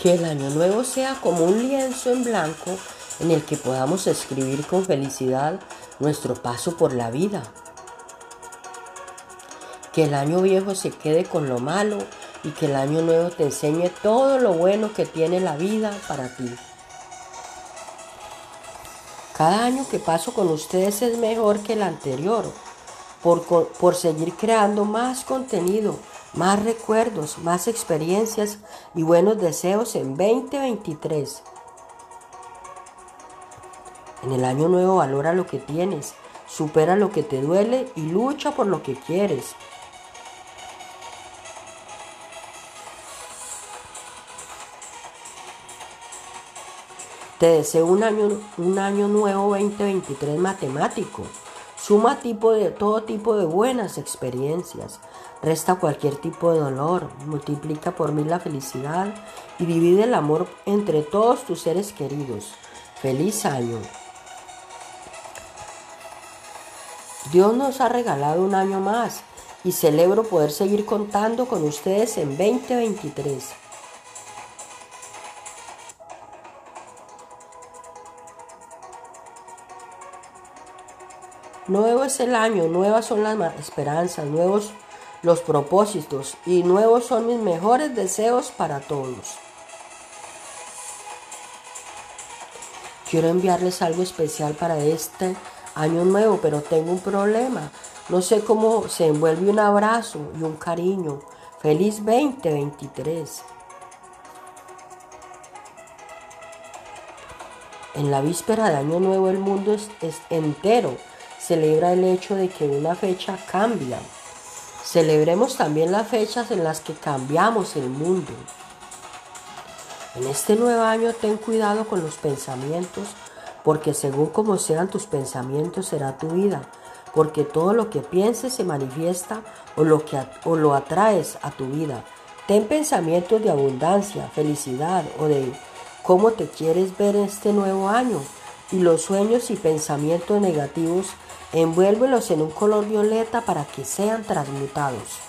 Que el año nuevo sea como un lienzo en blanco en el que podamos escribir con felicidad nuestro paso por la vida. Que el año viejo se quede con lo malo y que el año nuevo te enseñe todo lo bueno que tiene la vida para ti. Cada año que paso con ustedes es mejor que el anterior por, por seguir creando más contenido, más recuerdos, más experiencias y buenos deseos en 2023. En el año nuevo valora lo que tienes, supera lo que te duele y lucha por lo que quieres. Te deseo un año, un año nuevo 2023 matemático. Suma tipo de, todo tipo de buenas experiencias. Resta cualquier tipo de dolor. Multiplica por mí la felicidad y divide el amor entre todos tus seres queridos. Feliz año. Dios nos ha regalado un año más y celebro poder seguir contando con ustedes en 2023. Nuevo es el año, nuevas son las esperanzas, nuevos los propósitos y nuevos son mis mejores deseos para todos. Quiero enviarles algo especial para este año nuevo, pero tengo un problema. No sé cómo se envuelve un abrazo y un cariño. Feliz 2023. En la víspera de Año Nuevo el mundo es, es entero celebra el hecho de que una fecha cambia. Celebremos también las fechas en las que cambiamos el mundo. En este nuevo año ten cuidado con los pensamientos, porque según como sean tus pensamientos será tu vida, porque todo lo que pienses se manifiesta o lo, que, o lo atraes a tu vida. Ten pensamientos de abundancia, felicidad o de cómo te quieres ver en este nuevo año y los sueños y pensamientos negativos envuélvelos en un color violeta para que sean transmutados.